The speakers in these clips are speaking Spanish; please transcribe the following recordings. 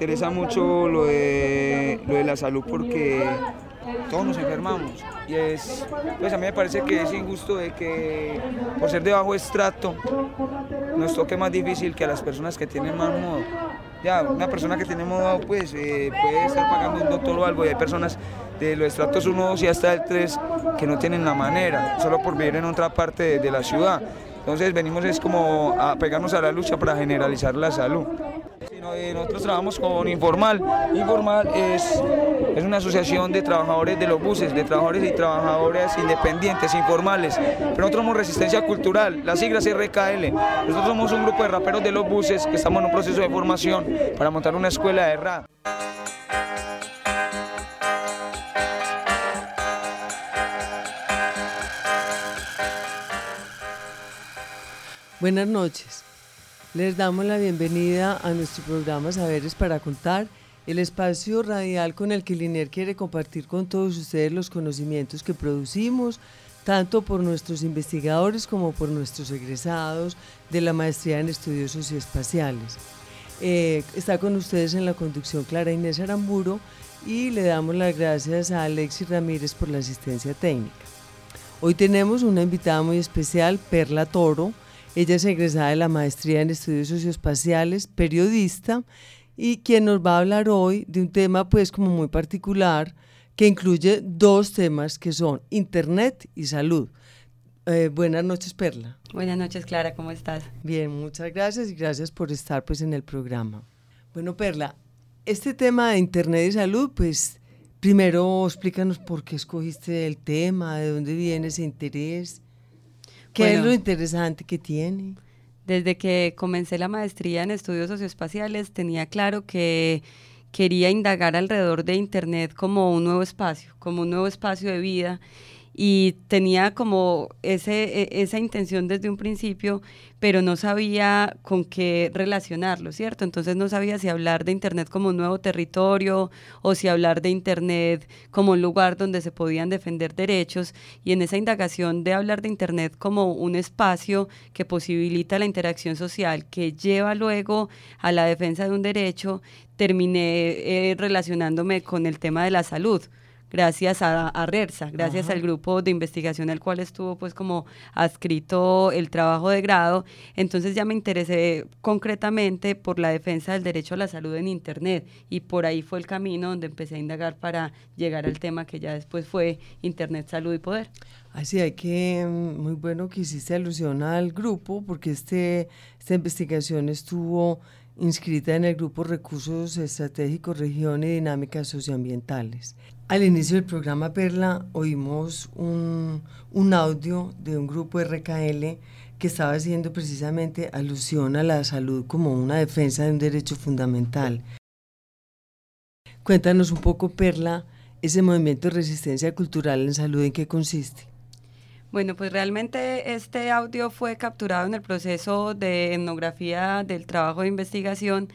Interesa mucho lo de, lo de la salud porque todos nos enfermamos y es, pues a mí me parece que es injusto de que por ser de bajo estrato nos toque más difícil que a las personas que tienen más modo. Ya, una persona que tiene modo pues eh, puede estar pagando un doctor o algo y hay personas de los estratos 1, 2 y hasta el 3 que no tienen la manera, solo por vivir en otra parte de, de la ciudad. Entonces venimos es como a pegarnos a la lucha para generalizar la salud. Nosotros trabajamos con Informal. Informal es, es una asociación de trabajadores de los buses, de trabajadores y trabajadoras independientes, informales. Pero nosotros somos Resistencia Cultural, las siglas RKL. Nosotros somos un grupo de raperos de los buses que estamos en un proceso de formación para montar una escuela de rap. Buenas noches. Les damos la bienvenida a nuestro programa Saberes para Contar, el espacio radial con el que Liner quiere compartir con todos ustedes los conocimientos que producimos, tanto por nuestros investigadores como por nuestros egresados de la maestría en estudios socioespaciales. Eh, está con ustedes en la conducción Clara Inés Aramburo y le damos las gracias a Alexis Ramírez por la asistencia técnica. Hoy tenemos una invitada muy especial, Perla Toro. Ella es egresada de la maestría en estudios socioespaciales, periodista, y quien nos va a hablar hoy de un tema pues como muy particular que incluye dos temas que son Internet y salud. Eh, buenas noches, Perla. Buenas noches, Clara, ¿cómo estás? Bien, muchas gracias y gracias por estar pues en el programa. Bueno, Perla, este tema de Internet y salud, pues primero explícanos por qué escogiste el tema, de dónde viene ese interés, qué es lo interesante que tiene. Desde que comencé la maestría en estudios socioespaciales tenía claro que quería indagar alrededor de Internet como un nuevo espacio, como un nuevo espacio de vida y tenía como ese, e- esa intención desde un principio, pero no sabía con qué relacionarlo, ¿cierto? Entonces no sabía si hablar de Internet como un nuevo territorio o si hablar de Internet como un lugar donde se podían defender derechos y en esa indagación de hablar de Internet como un espacio que posibilita la interacción social, que lleva luego a la defensa de un derecho, terminé eh, relacionándome con el tema de la salud gracias a, a RERSA, gracias Ajá. al grupo de investigación al cual estuvo pues como adscrito el trabajo de grado, entonces ya me interesé concretamente por la defensa del derecho a la salud en Internet y por ahí fue el camino donde empecé a indagar para llegar al tema que ya después fue Internet, Salud y Poder. Así hay que, mm, muy bueno que hiciste alusión al grupo, porque este, esta investigación estuvo inscrita en el grupo Recursos Estratégicos, Región y Dinámicas Socioambientales. Al inicio del programa Perla oímos un, un audio de un grupo RKL que estaba haciendo precisamente alusión a la salud como una defensa de un derecho fundamental. Cuéntanos un poco, Perla, ese movimiento de resistencia cultural en salud, ¿en qué consiste? Bueno, pues realmente este audio fue capturado en el proceso de etnografía del trabajo de investigación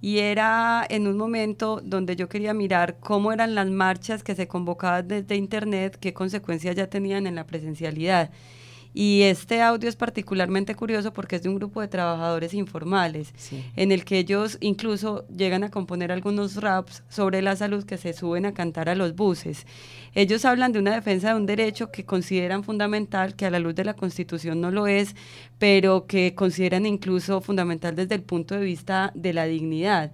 y era en un momento donde yo quería mirar cómo eran las marchas que se convocaban desde Internet, qué consecuencias ya tenían en la presencialidad. Y este audio es particularmente curioso porque es de un grupo de trabajadores informales, Sí. en el que ellos incluso llegan a componer algunos raps sobre la salud que se suben a cantar a los buses. Ellos hablan de una defensa de un derecho que consideran fundamental, que a la luz de la Constitución no lo es, pero que consideran incluso fundamental desde el punto de vista de la dignidad.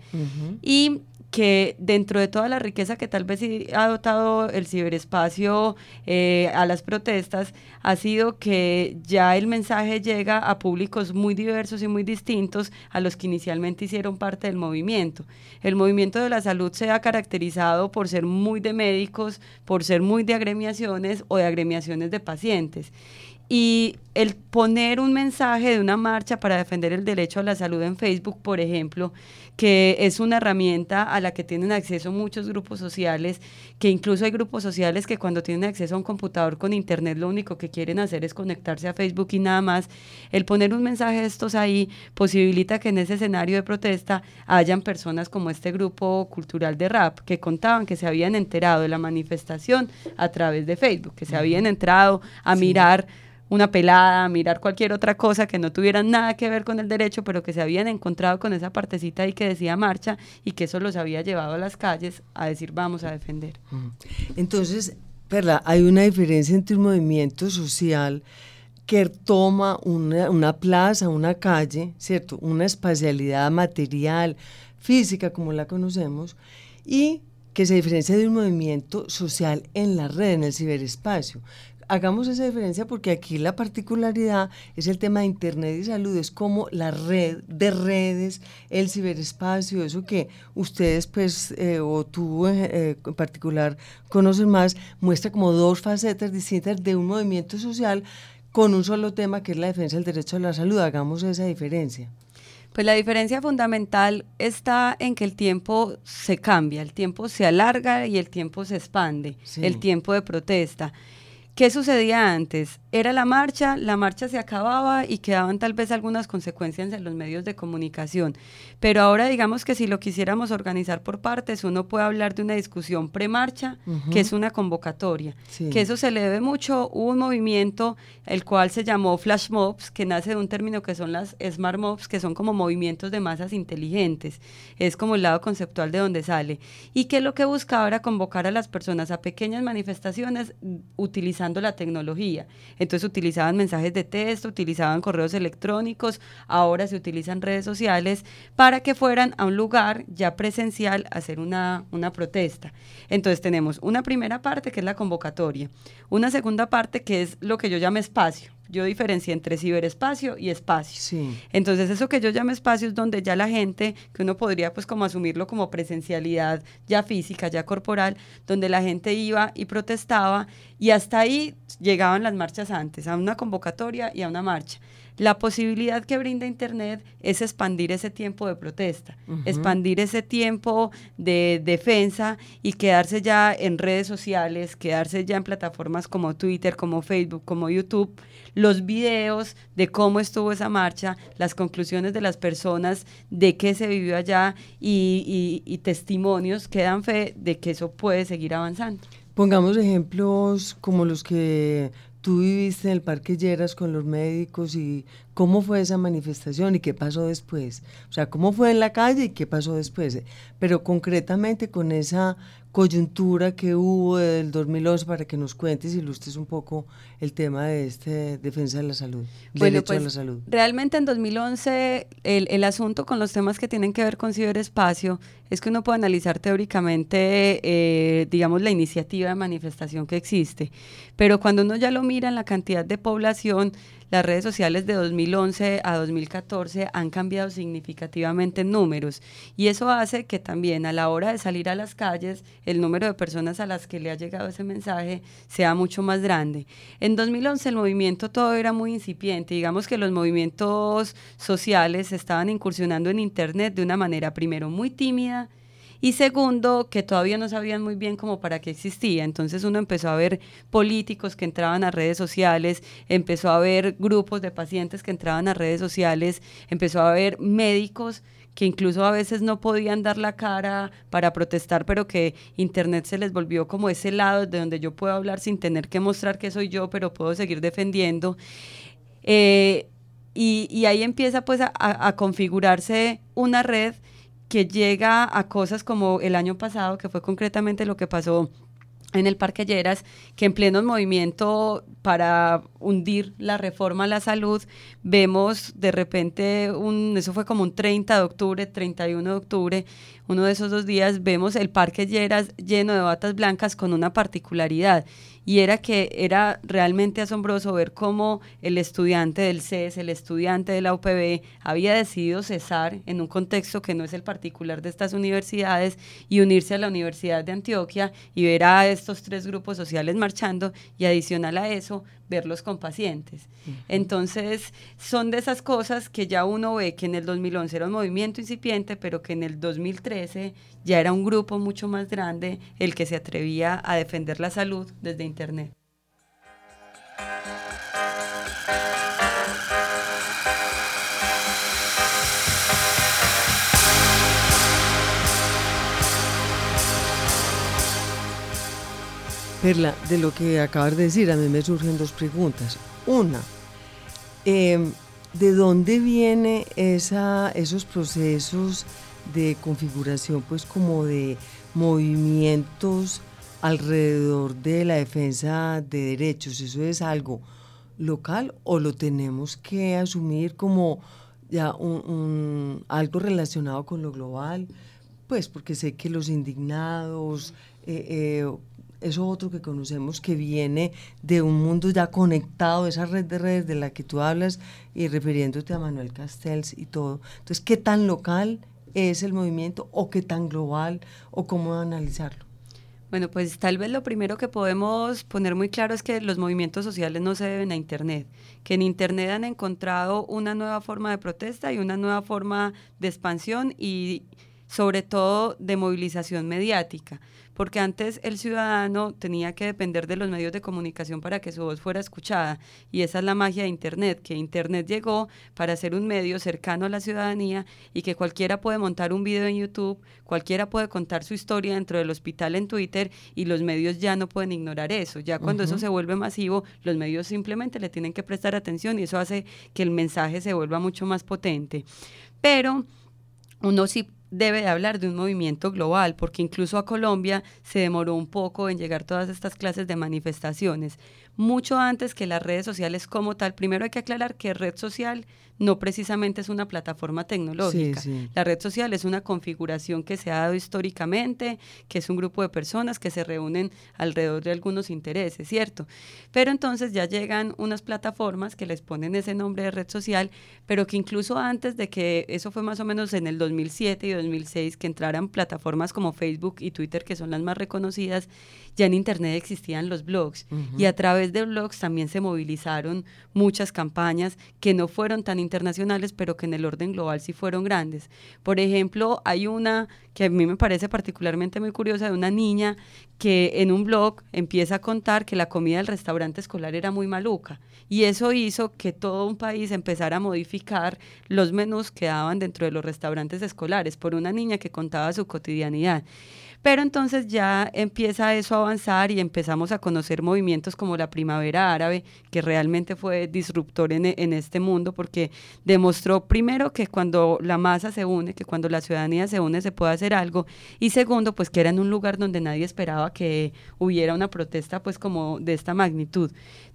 Y que dentro de toda la riqueza que tal vez ha dotado el ciberespacio eh, a las protestas, ha sido que ya el mensaje llega a públicos muy diversos y muy distintos a los que inicialmente hicieron parte del movimiento. El movimiento de la salud se ha caracterizado por ser muy de médicos, por ser muy de agremiaciones o de agremiaciones de pacientes y el poner un mensaje de una marcha para defender el derecho a la salud en Facebook, por ejemplo, que es una herramienta a la que tienen acceso muchos grupos sociales, que incluso hay grupos sociales que cuando tienen acceso a un computador con internet lo único que quieren hacer es conectarse a Facebook y nada más. El poner un mensaje de estos ahí posibilita que en ese escenario de protesta hayan personas como este grupo cultural de rap que contaban que se habían enterado de la manifestación a través de Facebook, que se habían entrado a mirar una pelada, mirar cualquier otra cosa que no tuviera nada que ver con el derecho, pero que se habían encontrado con esa partecita ahí que decía marcha y que eso los había llevado a las calles a decir vamos a defender. Entonces, Perla, hay una diferencia entre un movimiento social que toma una, una plaza, una calle, ¿cierto? Una espacialidad material, física como la conocemos, y que se diferencia de un movimiento social en la red, en el ciberespacio hagamos esa diferencia porque aquí la particularidad es el tema de Internet y salud, es como la red de redes, el ciberespacio, eso que ustedes pues, eh, o tú eh, en particular conocen más, muestra como dos facetas distintas de un movimiento social con un solo tema que es la defensa del derecho a la salud. Hagamos esa diferencia. Pues la diferencia fundamental está en que el tiempo se cambia, el tiempo se alarga y el tiempo se expande, el tiempo de protesta. ¿Qué sucedía antes? Era la marcha, la marcha se acababa y quedaban tal vez algunas consecuencias en los medios de comunicación. Pero ahora digamos que si lo quisiéramos organizar por partes, uno puede hablar de una discusión premarcha, que es una convocatoria. Que eso se le debe mucho. Hubo un movimiento, el cual se llamó flash mobs, que nace de un término que son las smart mobs, que son como movimientos de masas inteligentes. Es como el lado conceptual de donde sale. Y que lo que buscaba era convocar a las personas a pequeñas manifestaciones utilizando la tecnología. Entonces utilizaban mensajes de texto, utilizaban correos electrónicos, ahora se utilizan redes sociales para que fueran a un lugar ya presencial a hacer una, una protesta. Entonces tenemos una primera parte que es la convocatoria, una segunda parte que es lo que yo llamo espacio yo diferencié entre ciberespacio y espacio. Entonces, eso que yo llamo espacio es donde ya la gente, que uno podría pues como asumirlo como presencialidad ya física, ya corporal, donde la gente iba y protestaba y hasta ahí llegaban las marchas antes, a una convocatoria y a una marcha. La posibilidad que brinda Internet es expandir ese tiempo de protesta, expandir ese tiempo de defensa y quedarse ya en redes sociales, quedarse ya en plataformas como Twitter, como Facebook, como YouTube, los videos de cómo estuvo esa marcha, las conclusiones de las personas, de qué se vivió allá y, testimonios que dan fe de que eso puede seguir avanzando. Pongamos ejemplos como los que tú viviste en el Parque Lleras con los médicos y cómo fue esa manifestación y qué pasó después. O sea, cómo fue en la calle y qué pasó después. Pero concretamente con esa coyuntura que hubo del 2011 para que nos cuentes y ilustres un poco el tema de este defensa de la salud, bueno, pues, la salud. Realmente en 2011 el, el, asunto con los temas que tienen que ver con ciberespacio es que uno puede analizar teóricamente, eh, digamos, la iniciativa de manifestación que existe, pero cuando uno ya lo mira en la cantidad de población, las redes sociales de 2011 a 2014 han cambiado significativamente en números y eso hace que también a la hora de salir a las calles el número de personas a las que le ha llegado ese mensaje sea mucho más grande. En 2011 el movimiento todo era muy incipiente, digamos que los movimientos sociales estaban incursionando en Internet de una manera primero muy tímida, y segundo, que todavía no sabían muy bien cómo para qué existía. Entonces uno empezó a ver políticos que entraban a redes sociales, empezó a ver grupos de pacientes que entraban a redes sociales, empezó a ver médicos que incluso a veces no podían dar la cara para protestar, pero que Internet se les volvió como ese lado de donde yo puedo hablar sin tener que mostrar que soy yo, pero puedo seguir defendiendo. Eh, y, ahí empieza pues a configurarse una red que llega a cosas como el año pasado, que fue concretamente lo que pasó en el Parque Lleras, que en pleno movimiento para hundir la reforma a la salud, vemos de repente, un, eso fue como un 30 de octubre, 31 de octubre, uno de esos dos días, vemos el Parque Lleras lleno de batas blancas con una particularidad y era que era realmente asombroso ver cómo el estudiante del CES, el estudiante de la UPB, había decidido cesar en un contexto que no es el particular de estas universidades y unirse a la Universidad de Antioquia y ver a estos tres grupos sociales marchando y adicional a eso, verlos con pacientes. Entonces, son de esas cosas que ya uno ve que en el 2011 era un movimiento incipiente, pero que en el 2013 ya era un grupo mucho más grande el que se atrevía a defender la salud desde Internet. Perla, de lo que acabas de decir, a mí me surgen dos preguntas. Una, em, ¿de dónde vienen esos procesos de configuración, pues como de movimientos alrededor de la defensa de derechos? ¿Eso es algo local o lo tenemos que asumir como ya algo relacionado con lo global? Pues porque sé que los indignados, eh, eh, eso otro que conocemos que viene de un mundo ya conectado, esa red de redes de la que tú hablas y refiriéndote a Manuel Castells y todo. Entonces, ¿qué tan local es el movimiento o qué tan global o cómo analizarlo? Bueno, pues tal vez lo primero que podemos poner muy claro es que los movimientos sociales no se deben a Internet, que en Internet han encontrado una nueva forma de protesta y una nueva forma de expansión y sobre todo de movilización mediática porque antes el ciudadano tenía que depender de los medios de comunicación para que su voz fuera escuchada. Y esa es la magia de Internet, que Internet llegó para ser un medio cercano a la ciudadanía y que cualquiera puede montar un video en YouTube, cualquiera puede contar su historia dentro del hospital en Twitter y los medios ya no pueden ignorar eso. Ya cuando eso se vuelve masivo, los medios simplemente le tienen que prestar atención y eso hace que el mensaje se vuelva mucho más potente. Pero uno sí debe de hablar de un movimiento global, porque incluso a Colombia se demoró un poco en llegar todas estas clases de manifestaciones mucho antes que las redes sociales como tal. Primero hay que aclarar que red social no precisamente es una plataforma tecnológica. La red social es una configuración que se ha dado históricamente, que es un grupo de personas que se reúnen alrededor de algunos intereses, ¿cierto? Pero entonces ya llegan unas plataformas que les ponen ese nombre de red social, pero que incluso antes de que eso fue más o menos en el 2007 y 2006 que entraran plataformas como Facebook y Twitter, que son las más reconocidas, ya en Internet existían los blogs y a través de blogs también se movilizaron muchas campañas que no fueron tan internacionales, pero que en el orden global sí fueron grandes. Por ejemplo, hay una que a mí me parece particularmente muy curiosa de una niña que en un blog empieza a contar que la comida del restaurante escolar era muy maluca y eso hizo que todo un país empezara a modificar los menús que daban dentro de los restaurantes escolares por una niña que contaba su cotidianidad. Pero entonces ya empieza eso a avanzar y empezamos a conocer movimientos como la primavera árabe, que realmente fue disruptor en, en este mundo porque demostró primero que cuando la masa se une, que cuando la ciudadanía se une se puede hacer algo y segundo pues que era en un lugar donde nadie esperaba que hubiera una protesta pues como de esta magnitud.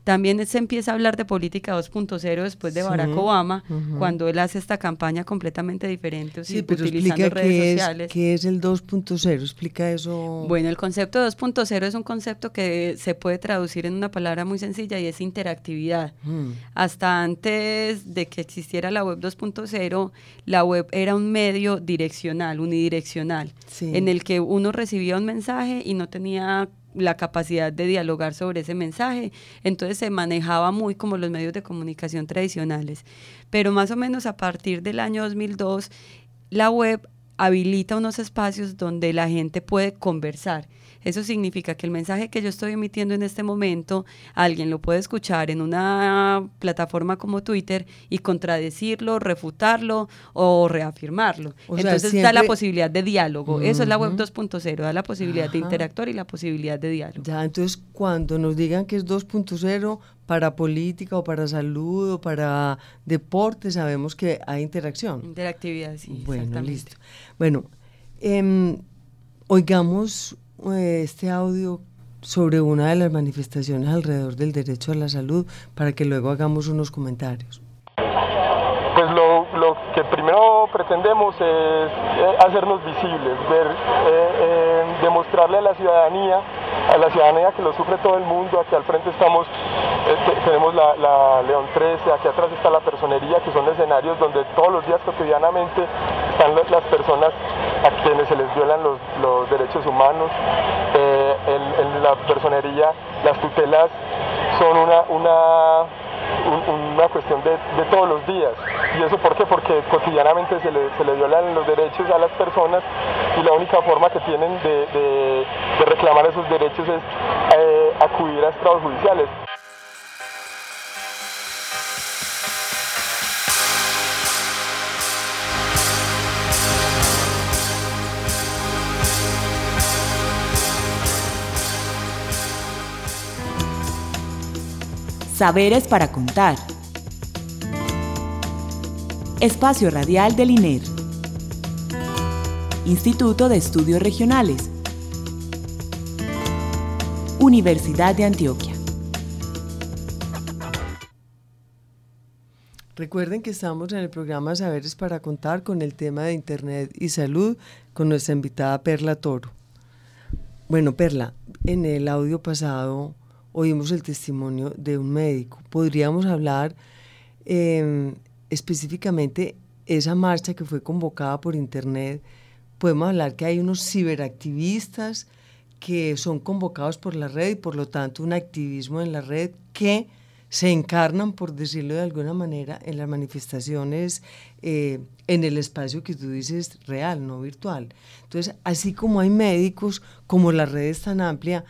También se empieza a hablar de política 2.0 después de Barack Obama, cuando él hace esta campaña completamente diferente, sí, pero utilizando redes qué sociales. Es, ¿Qué es el 2.0? Eso. Bueno, el concepto 2.0 es un concepto que se puede traducir en una palabra muy sencilla y es interactividad. Mm. Hasta antes de que existiera la web 2.0, la web era un medio direccional, unidireccional, en el que uno recibía un mensaje y no tenía la capacidad de dialogar sobre ese mensaje. Entonces se manejaba muy como los medios de comunicación tradicionales. Pero más o menos a partir del año 2002, la web habilita unos espacios donde la gente puede conversar eso significa que el mensaje que yo estoy emitiendo en este momento, alguien lo puede escuchar en una plataforma como Twitter y contradecirlo, refutarlo o reafirmarlo. Entonces da la posibilidad de diálogo. Eso es la web 2.0, da la posibilidad de interactuar y la posibilidad de diálogo. Ya, entonces cuando nos digan que es 2.0 para política o para salud o para deporte, sabemos que hay interacción. Interactividad, sí. Bueno, listo. Bueno, eh, oigamos este audio sobre una de las manifestaciones alrededor del derecho a la salud para que luego hagamos unos comentarios. Pues lo, que primero pretendemos es eh, hacernos visibles, ver, eh, demostrarle a la ciudadanía, a la ciudadanía que lo sufre todo el mundo, aquí al frente estamos, tenemos la, León 13, aquí atrás está la personería, que son escenarios donde todos los días cotidianamente están las personas a quienes se les violan los, derechos humanos. en, la personería las tutelas son una, una una cuestión de, todos los días. ¿Y eso por qué? Porque cotidianamente se le, se le violan los derechos a las personas y la única forma que tienen de, reclamar esos derechos es eh, acudir a estrados judiciales. Saberes para contar. Espacio Radial del INER. Instituto de Estudios Regionales. Universidad de Antioquia. Recuerden que estamos en el programa Saberes para Contar con el tema de Internet y Salud con nuestra invitada Perla Toro. Bueno, Perla, en el audio pasado oímos el testimonio de un médico. Podríamos hablar eh, específicamente esa marcha que fue convocada por Internet. Podemos hablar que hay unos ciberactivistas que son convocados por la red y por lo tanto un activismo en la red que se encarnan, por decirlo de alguna manera, en las manifestaciones, eh, en el espacio que tú dices real, no virtual. Entonces, así como hay médicos, como la red es tan amplia,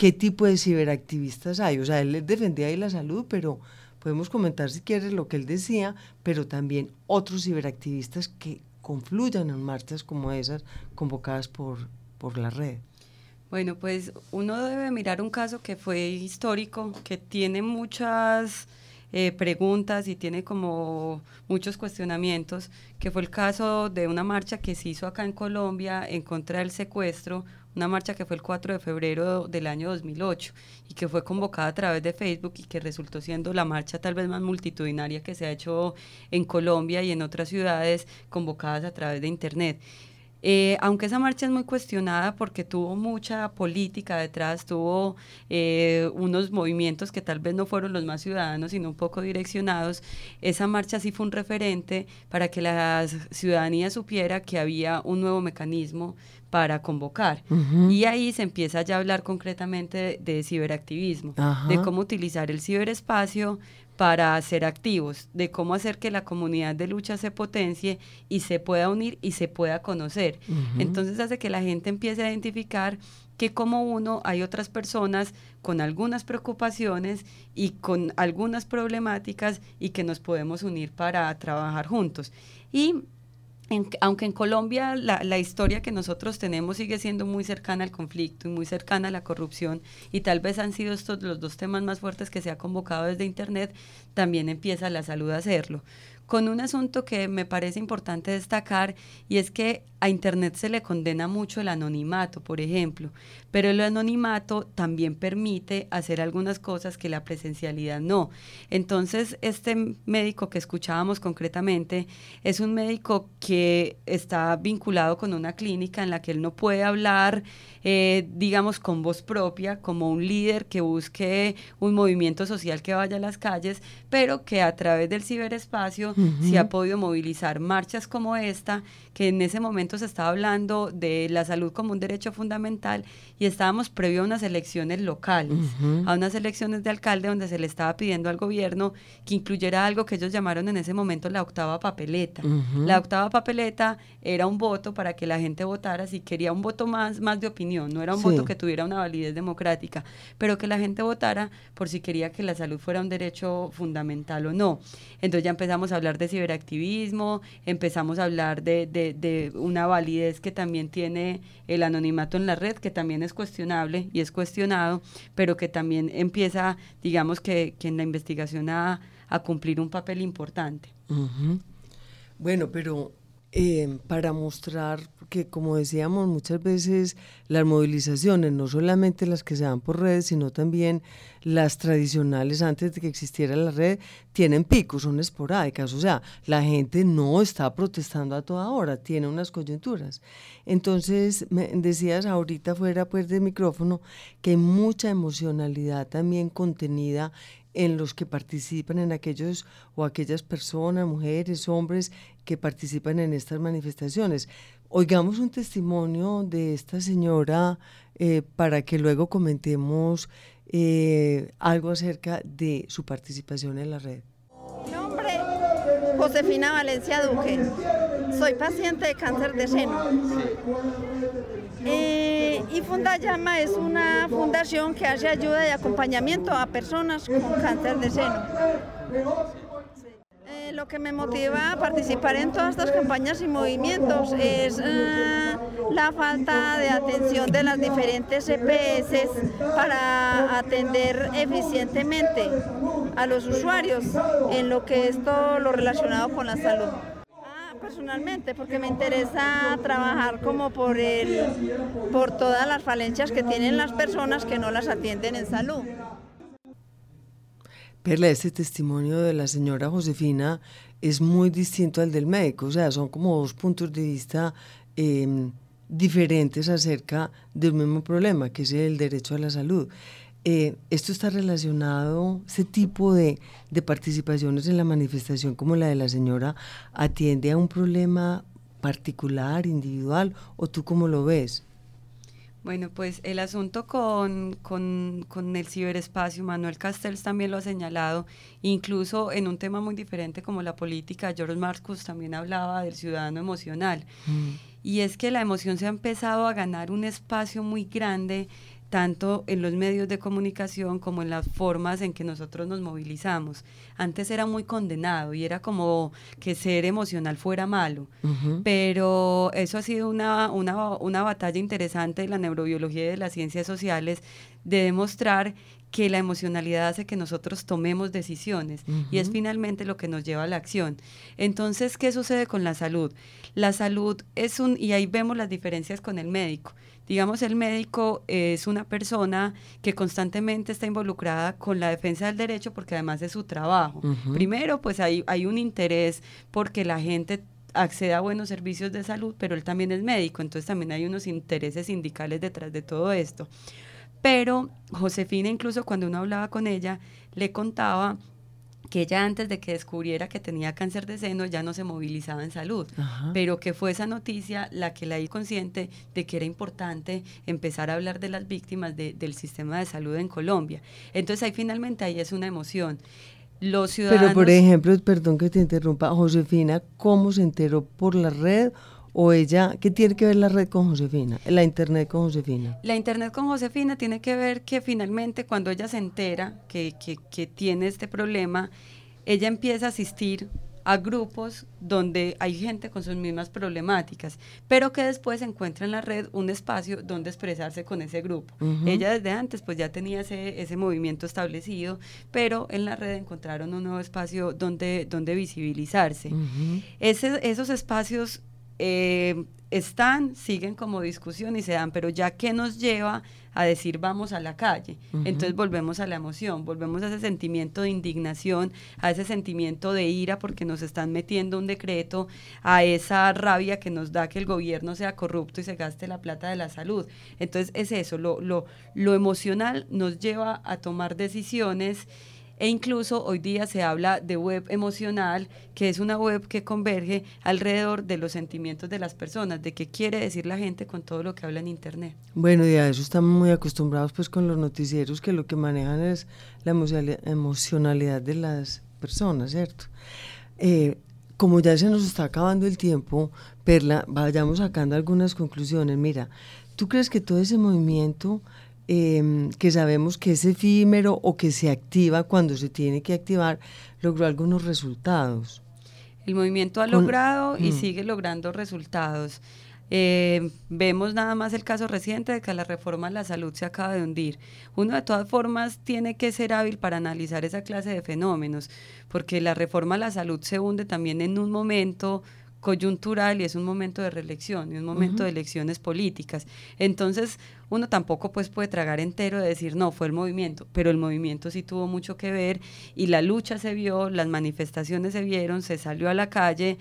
qué tipo de ciberactivistas hay. O sea, él defendía ahí la salud, pero podemos comentar si quieres lo que él decía, pero también otros ciberactivistas que confluyan en marchas como esas convocadas por, por la red. Bueno, pues uno debe mirar un caso que fue histórico, que tiene muchas eh, preguntas y tiene como muchos cuestionamientos, que fue el caso de una marcha que se hizo acá en Colombia en contra del secuestro una marcha que fue el 4 de febrero del año 2008 y que fue convocada a través de Facebook y que resultó siendo la marcha tal vez más multitudinaria que se ha hecho en Colombia y en otras ciudades convocadas a través de Internet. Eh, aunque esa marcha es muy cuestionada porque tuvo mucha política detrás, tuvo eh, unos movimientos que tal vez no fueron los más ciudadanos, sino un poco direccionados, esa marcha sí fue un referente para que la ciudadanía supiera que había un nuevo mecanismo para convocar. Y ahí se empieza ya a hablar concretamente de, ciberactivismo, de cómo utilizar el ciberespacio para ser activos, de cómo hacer que la comunidad de lucha se potencie y se pueda unir y se pueda conocer. Entonces hace que la gente empiece a identificar que como uno hay otras personas con algunas preocupaciones y con algunas problemáticas y que nos podemos unir para trabajar juntos. Y aunque en Colombia la, historia que nosotros tenemos sigue siendo muy cercana al conflicto y muy cercana a la corrupción, y tal vez han sido estos los dos temas más fuertes que se ha convocado desde Internet, también empieza la salud a hacerlo. Con un asunto que me parece importante destacar, y es que a Internet se le condena mucho el anonimato, por ejemplo, pero el anonimato también permite hacer algunas cosas que la presencialidad no. Entonces, este médico que escuchábamos concretamente es un médico que está vinculado con una clínica en la que él no puede hablar, eh, digamos, con voz propia, como un líder que busque un movimiento social que vaya a las calles, pero que a través del ciberespacio se ha podido movilizar marchas como esta, que en ese momento se estaba hablando de la salud como un derecho fundamental y estábamos previo a unas elecciones locales, a unas elecciones de alcalde donde se le estaba pidiendo al gobierno que incluyera algo que ellos llamaron en ese momento la octava papeleta. La octava papeleta era un voto para que la gente votara si quería un voto más, más de opinión, no era un voto que tuviera una validez democrática, pero que la gente votara por si quería que la salud fuera un derecho fundamental o no. Entonces ya empezamos a hablar de ciberactivismo, empezamos a hablar de, de, de una validez que también tiene el anonimato en la red, que también es cuestionable y es cuestionado, pero que también empieza, digamos que, en la investigación a, cumplir un papel importante. Bueno, pero eh, para mostrar, porque como decíamos muchas veces las movilizaciones, no solamente las que se dan por redes, sino también las tradicionales antes de que existiera la red, tienen picos, son esporádicas, o sea, la gente no está protestando a toda hora, tiene unas coyunturas. Entonces, me decías ahorita fuera pues de micrófono que hay mucha emocionalidad también contenida en los que participan, en aquellos o aquellas personas, mujeres, hombres que participan en estas manifestaciones. Oigamos un testimonio de esta señora eh, para que luego comentemos eh, algo acerca de su participación en la red. Mi nombre, Josefina Valencia Duque. Soy paciente de cáncer de seno. Eh, y Fundayama es una fundación que hace ayuda y acompañamiento a personas con cáncer de seno. Eh, lo que me motiva a participar en todas estas campañas y movimientos es eh, la falta de atención de las diferentes EPS para atender eficientemente a los usuarios en lo que es todo lo relacionado con la salud personalmente porque me interesa trabajar como por el por todas las falencias que tienen las personas que no las atienden en salud. Perla, este testimonio de la señora Josefina es muy distinto al del médico, o sea, son como dos puntos de vista em, diferentes acerca del mismo problema, que es el derecho a la salud. Eh, esto está relacionado, ese tipo de, de, participaciones en la manifestación como la de la señora, atiende a un problema particular, individual, o tú cómo lo ves? Bueno, pues el asunto con, con, con, el ciberespacio, Manuel Castells también lo ha señalado, incluso en un tema muy diferente como la política, George Marcus también hablaba del ciudadano emocional. Mm. Y es que la emoción se ha empezado a ganar un espacio muy grande tanto en los medios de comunicación como en las formas en que nosotros nos movilizamos. Antes era muy condenado y era como que ser emocional fuera malo, pero eso ha sido una, una, una batalla interesante de la neurobiología y de las ciencias sociales de demostrar que la emocionalidad hace que nosotros tomemos decisiones y es finalmente lo que nos lleva a la acción. Entonces, ¿qué sucede con la salud? La salud es un, y ahí vemos las diferencias con el médico. Digamos, el médico es una persona que constantemente está involucrada con la defensa del derecho porque además es su trabajo. Primero, pues hay, hay un interés porque la gente acceda a buenos servicios de salud, pero él también es médico, entonces también hay unos intereses sindicales detrás de todo esto. Pero Josefina, incluso cuando uno hablaba con ella, le contaba que ella antes de que descubriera que tenía cáncer de seno ya no se movilizaba en salud, pero que fue esa noticia la que la hizo consciente de que era importante empezar a hablar de las víctimas del sistema de salud en Colombia. Entonces ahí finalmente ahí es una emoción. Los ciudadanos... Pero por ejemplo, perdón que te interrumpa, Josefina, ¿cómo se enteró por la red o ella, ¿qué tiene que ver la red con Josefina, la internet con Josefina? La internet con Josefina tiene que ver que finalmente cuando ella se entera que, que, tiene este problema, ella empieza a asistir a grupos donde hay gente con sus mismas problemáticas, pero que después encuentra en la red un espacio donde expresarse con ese grupo. Ella desde antes pues ya tenía ese, ese movimiento establecido, pero en la red encontraron un nuevo espacio donde, donde visibilizarse. ese, esos espacios eh, están, siguen como discusión y se dan, pero ya que nos lleva a decir vamos a la calle, entonces volvemos a la emoción, volvemos a ese sentimiento de indignación, a ese sentimiento de ira porque nos están metiendo un decreto, a esa rabia que nos da que el gobierno sea corrupto y se gaste la plata de la salud. Entonces es eso, lo, lo, lo emocional nos lleva a tomar decisiones e incluso hoy día se habla de web emocional, que es una web que converge alrededor de los sentimientos de las personas, de qué quiere decir la gente con todo lo que habla en Internet. Bueno, y a eso estamos muy acostumbrados pues con los noticieros que lo que manejan es la emocionalidad de las personas, ¿cierto? Eh, como ya se nos está acabando el tiempo, Perla, vayamos sacando algunas conclusiones. Mira, ¿tú crees que todo ese movimiento Em, que sabemos que es efímero o que se activa cuando se tiene que activar, logró algunos resultados. El movimiento ha logrado y mm. sigue logrando resultados. Eh, vemos nada más el caso reciente de que la reforma a la salud se acaba de hundir. Uno de todas formas tiene que ser hábil para analizar esa clase de fenómenos, porque la reforma a la salud se hunde también en un momento coyuntural y es un momento de reelección y un momento de elecciones políticas. Entonces, uno tampoco pues puede tragar entero de decir, no, fue el movimiento, pero el movimiento sí tuvo mucho que ver y la lucha se vio, las manifestaciones se vieron, se salió a la calle.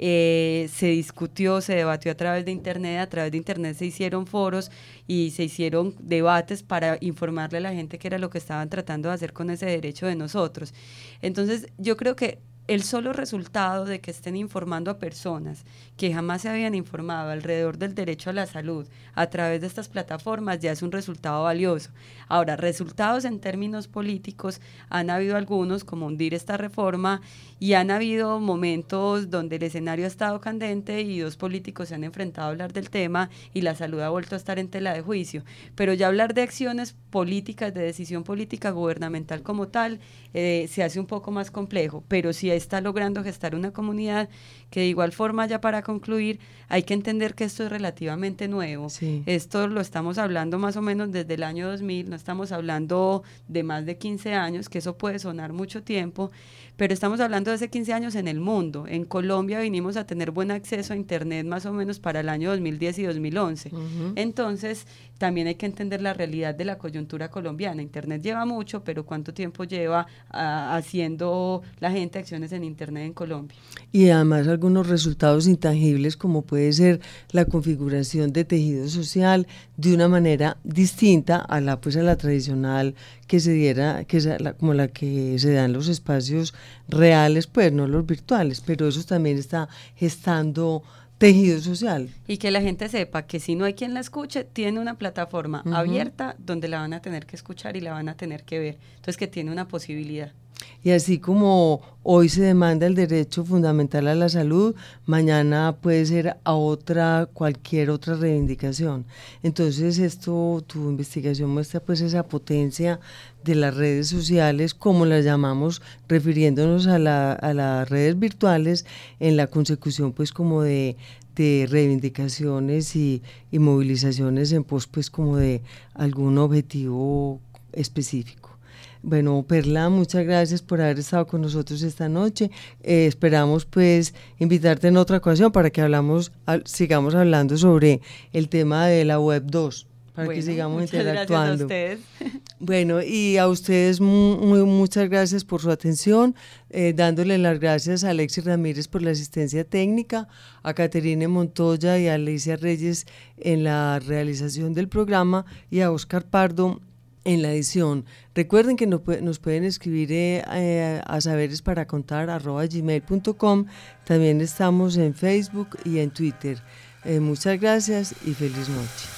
Eh, se discutió, se debatió a través de Internet, a través de Internet se hicieron foros y se hicieron debates para informarle a la gente qué era lo que estaban tratando de hacer con ese derecho de nosotros. Entonces, yo creo que el solo resultado de que estén informando a personas que jamás se habían informado alrededor del derecho a la salud a través de estas plataformas ya es un resultado valioso. Ahora, resultados en términos políticos, han habido algunos, como hundir esta reforma, y han habido momentos donde el escenario ha estado candente y dos políticos se han enfrentado a hablar del tema y la salud ha vuelto a estar en tela de juicio. Pero ya hablar de acciones políticas, de decisión política gubernamental como tal, eh, se hace un poco más complejo, pero sí está logrando gestar una comunidad que de igual forma, ya para concluir, hay que entender que esto es relativamente nuevo. Esto lo estamos hablando más o menos desde el año 2000, no estamos hablando de más de 15 años, que eso puede sonar mucho tiempo, pero estamos hablando de hace 15 años en el mundo. En Colombia vinimos a tener buen acceso a Internet más o menos para el año 2010 y 2011. Entonces, también hay que entender la realidad de la coyuntura colombiana. Internet lleva mucho, pero ¿cuánto tiempo lleva ah, haciendo la gente acciones en Internet en Colombia? Y además algunos resultados intangibles como puede ser la configuración de tejido social de una manera distinta a la pues a la tradicional que se diera, que es como la que se da en los espacios reales, pues no los virtuales, pero eso también está gestando tejido social. Y que la gente sepa que si no hay quien la escuche, tiene una plataforma abierta donde la van a tener que escuchar y la van a tener que ver. Entonces que tiene una posibilidad. Y así como hoy se demanda el derecho fundamental a la salud, mañana puede ser a otra, cualquier otra reivindicación. Entonces esto, tu investigación muestra pues esa potencia de las redes sociales, como las llamamos, refiriéndonos a, la, a las redes virtuales en la consecución pues como de, de reivindicaciones y, movilizaciones en pos pues como de algún objetivo específico. Bueno, Perla, muchas gracias por haber estado con nosotros esta noche. Eh, esperamos pues invitarte en otra ocasión para que hablamos, sigamos hablando sobre el tema de la web 2 para que sigamos interactuando. Gracias a ustedes. Bueno, y a ustedes muy, muchas gracias por su atención, eh, dándole las gracias a Alexis Ramírez por la asistencia técnica, a Caterine Montoya y a Alicia Reyes en la realización del programa y a Oscar Pardo en la edición. Recuerden que nos, pueden escribir eh, eh, a saberes para contar gmail.com. También estamos en Facebook y en Twitter. Eh, muchas gracias y feliz noche.